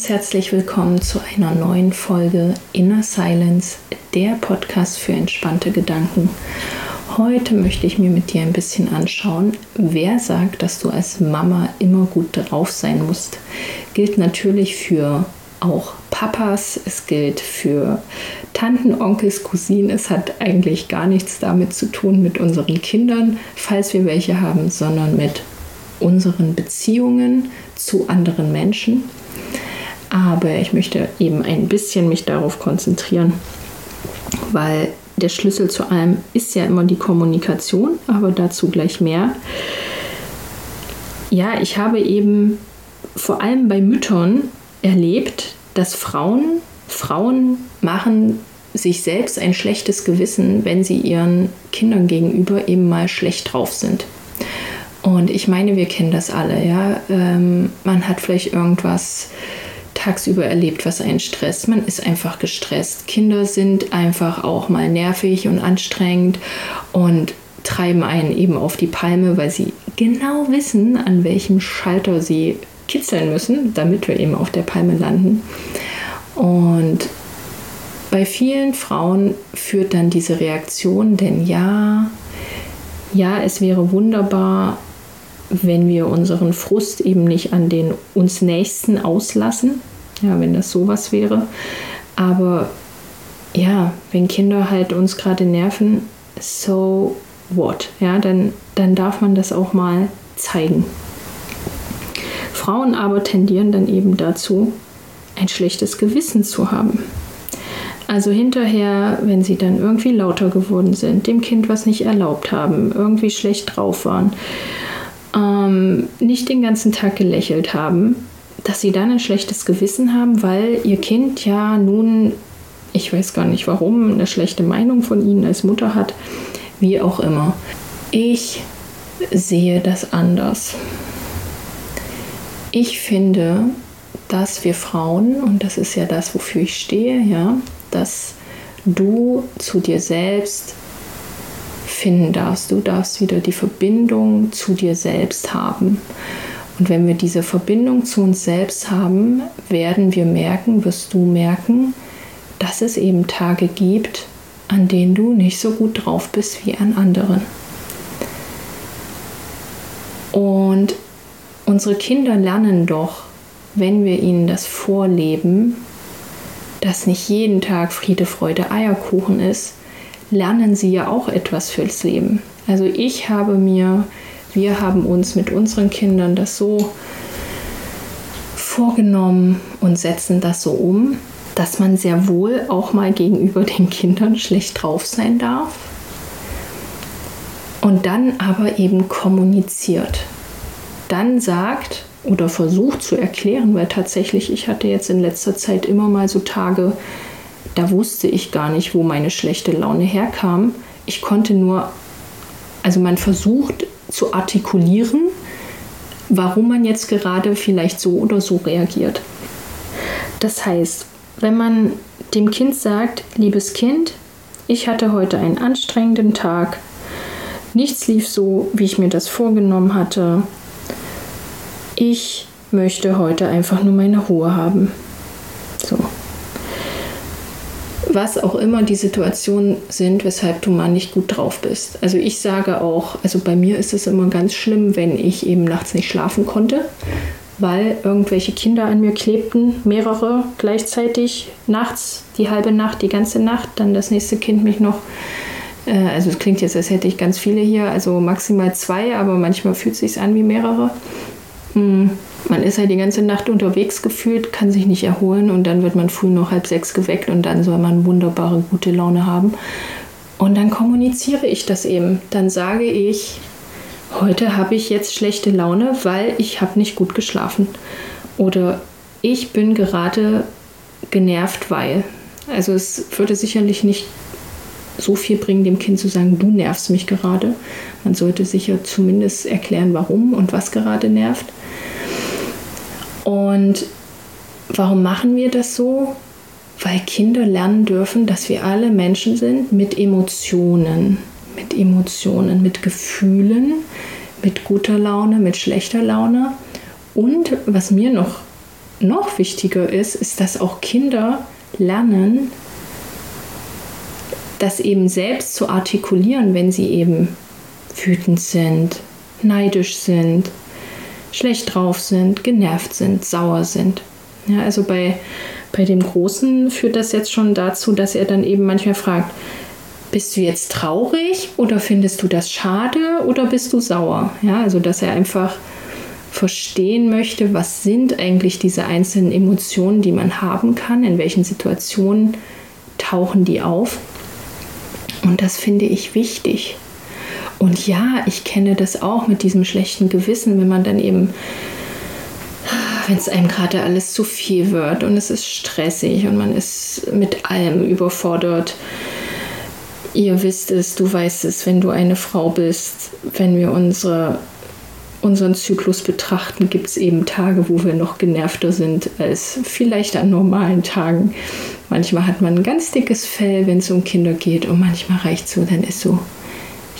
ganz herzlich willkommen zu einer neuen Folge Inner Silence, der Podcast für entspannte Gedanken. Heute möchte ich mir mit dir ein bisschen anschauen, wer sagt, dass du als Mama immer gut drauf sein musst. Gilt natürlich für auch Papas, es gilt für Tanten, Onkels, Cousinen. Es hat eigentlich gar nichts damit zu tun mit unseren Kindern, falls wir welche haben, sondern mit unseren Beziehungen zu anderen Menschen. Aber ich möchte eben ein bisschen mich darauf konzentrieren, weil der Schlüssel zu allem ist ja immer die Kommunikation, aber dazu gleich mehr. Ja, ich habe eben vor allem bei Müttern erlebt, dass Frauen, Frauen machen sich selbst ein schlechtes Gewissen, wenn sie ihren Kindern gegenüber eben mal schlecht drauf sind. Und ich meine, wir kennen das alle, ja. Ähm, man hat vielleicht irgendwas tagsüber erlebt, was einen stresst. Man ist einfach gestresst. Kinder sind einfach auch mal nervig und anstrengend und treiben einen eben auf die Palme, weil sie genau wissen, an welchem Schalter sie kitzeln müssen, damit wir eben auf der Palme landen. Und bei vielen Frauen führt dann diese Reaktion, denn ja, ja, es wäre wunderbar, wenn wir unseren Frust eben nicht an den uns Nächsten auslassen, ja, wenn das sowas wäre. Aber ja, wenn Kinder halt uns gerade nerven, so what? Ja, dann, dann darf man das auch mal zeigen. Frauen aber tendieren dann eben dazu, ein schlechtes Gewissen zu haben. Also hinterher, wenn sie dann irgendwie lauter geworden sind, dem Kind was nicht erlaubt haben, irgendwie schlecht drauf waren, ähm, nicht den ganzen Tag gelächelt haben, dass sie dann ein schlechtes Gewissen haben, weil ihr Kind ja nun, ich weiß gar nicht warum, eine schlechte Meinung von ihnen als Mutter hat, wie auch immer. Ich sehe das anders. Ich finde, dass wir Frauen, und das ist ja das, wofür ich stehe, ja, dass du zu dir selbst finden darfst. Du darfst wieder die Verbindung zu dir selbst haben. Und wenn wir diese Verbindung zu uns selbst haben, werden wir merken, wirst du merken, dass es eben Tage gibt, an denen du nicht so gut drauf bist wie an anderen. Und unsere Kinder lernen doch, wenn wir ihnen das vorleben, dass nicht jeden Tag Friede, Freude, Eierkuchen ist, lernen sie ja auch etwas fürs Leben. Also ich habe mir, wir haben uns mit unseren Kindern das so vorgenommen und setzen das so um, dass man sehr wohl auch mal gegenüber den Kindern schlecht drauf sein darf und dann aber eben kommuniziert. Dann sagt oder versucht zu erklären, weil tatsächlich ich hatte jetzt in letzter Zeit immer mal so Tage, da wusste ich gar nicht, wo meine schlechte Laune herkam. Ich konnte nur, also man versucht zu artikulieren, warum man jetzt gerade vielleicht so oder so reagiert. Das heißt, wenn man dem Kind sagt, liebes Kind, ich hatte heute einen anstrengenden Tag, nichts lief so, wie ich mir das vorgenommen hatte, ich möchte heute einfach nur meine Ruhe haben. So was auch immer die Situationen sind, weshalb du mal nicht gut drauf bist. Also ich sage auch, also bei mir ist es immer ganz schlimm, wenn ich eben nachts nicht schlafen konnte, weil irgendwelche Kinder an mir klebten, mehrere gleichzeitig, nachts, die halbe Nacht, die ganze Nacht, dann das nächste Kind mich noch äh, also es klingt jetzt, als hätte ich ganz viele hier, also maximal zwei, aber manchmal fühlt es sich an wie mehrere. Man ist halt die ganze Nacht unterwegs gefühlt, kann sich nicht erholen und dann wird man früh noch halb sechs geweckt und dann soll man wunderbare gute Laune haben. Und dann kommuniziere ich das eben. Dann sage ich, heute habe ich jetzt schlechte Laune, weil ich habe nicht gut geschlafen. Oder ich bin gerade genervt, weil. Also es würde sicherlich nicht so viel bringen, dem Kind zu sagen, du nervst mich gerade. Man sollte sicher zumindest erklären, warum und was gerade nervt. Und warum machen wir das so? Weil Kinder lernen dürfen, dass wir alle Menschen sind mit Emotionen, mit Emotionen, mit Gefühlen, mit guter Laune, mit schlechter Laune. Und was mir noch noch wichtiger ist, ist, dass auch Kinder lernen, das eben selbst zu artikulieren, wenn sie eben wütend sind, neidisch sind, schlecht drauf sind, genervt sind, sauer sind. Ja, also bei, bei dem Großen führt das jetzt schon dazu, dass er dann eben manchmal fragt, bist du jetzt traurig oder findest du das schade oder bist du sauer? Ja, also dass er einfach verstehen möchte, was sind eigentlich diese einzelnen Emotionen, die man haben kann, in welchen Situationen tauchen die auf. Und das finde ich wichtig. Und ja, ich kenne das auch mit diesem schlechten Gewissen, wenn man dann eben, wenn es einem gerade alles zu viel wird und es ist stressig und man ist mit allem überfordert. Ihr wisst es, du weißt es, wenn du eine Frau bist, wenn wir unsere, unseren Zyklus betrachten, gibt es eben Tage, wo wir noch genervter sind als vielleicht an normalen Tagen. Manchmal hat man ein ganz dickes Fell, wenn es um Kinder geht und manchmal reicht es so, dann ist so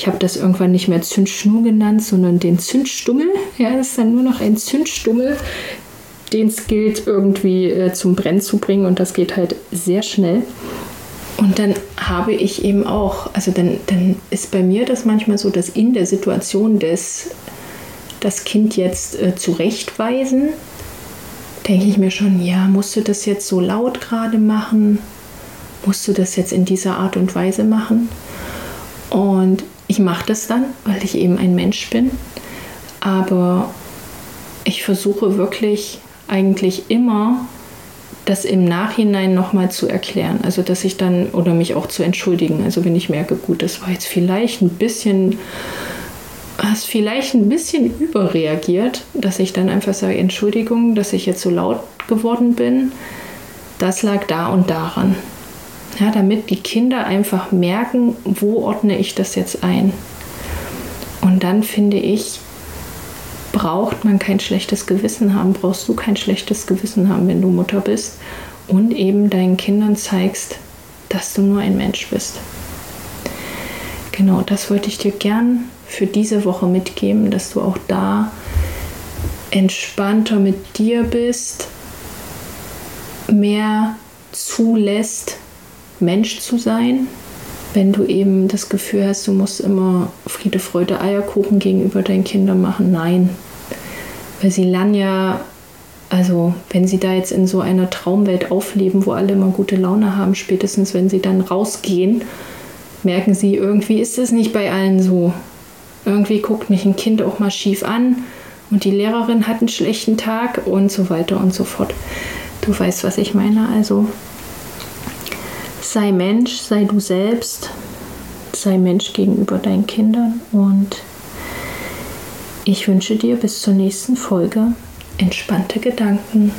ich habe das irgendwann nicht mehr Zündschnur genannt, sondern den Zündstummel. Ja, das ist dann nur noch ein Zündstummel, den es gilt irgendwie äh, zum Brennen zu bringen und das geht halt sehr schnell. Und dann habe ich eben auch, also dann, dann ist bei mir das manchmal so, dass in der Situation des das Kind jetzt äh, zurechtweisen, denke ich mir schon, ja, musst du das jetzt so laut gerade machen? Musst du das jetzt in dieser Art und Weise machen? Und ich mache das dann, weil ich eben ein Mensch bin. Aber ich versuche wirklich eigentlich immer das im Nachhinein nochmal zu erklären. Also dass ich dann oder mich auch zu entschuldigen. Also wenn ich merke, gut, das war jetzt vielleicht ein bisschen, hast vielleicht ein bisschen überreagiert, dass ich dann einfach sage, Entschuldigung, dass ich jetzt so laut geworden bin. Das lag da und daran. Ja, damit die Kinder einfach merken, wo ordne ich das jetzt ein. Und dann finde ich, braucht man kein schlechtes Gewissen haben, brauchst du kein schlechtes Gewissen haben, wenn du Mutter bist und eben deinen Kindern zeigst, dass du nur ein Mensch bist. Genau, das wollte ich dir gern für diese Woche mitgeben, dass du auch da entspannter mit dir bist, mehr zulässt, Mensch zu sein. Wenn du eben das Gefühl hast, du musst immer Friede, Freude, Eierkuchen gegenüber deinen Kindern machen, nein. Weil sie lernen ja, also wenn sie da jetzt in so einer Traumwelt aufleben, wo alle immer gute Laune haben, spätestens wenn sie dann rausgehen, merken sie, irgendwie ist es nicht bei allen so. Irgendwie guckt mich ein Kind auch mal schief an und die Lehrerin hat einen schlechten Tag und so weiter und so fort. Du weißt, was ich meine. Also sei Mensch, sei du selbst, sei Mensch gegenüber deinen Kindern und ich wünsche dir bis zur nächsten Folge entspannte Gedanken.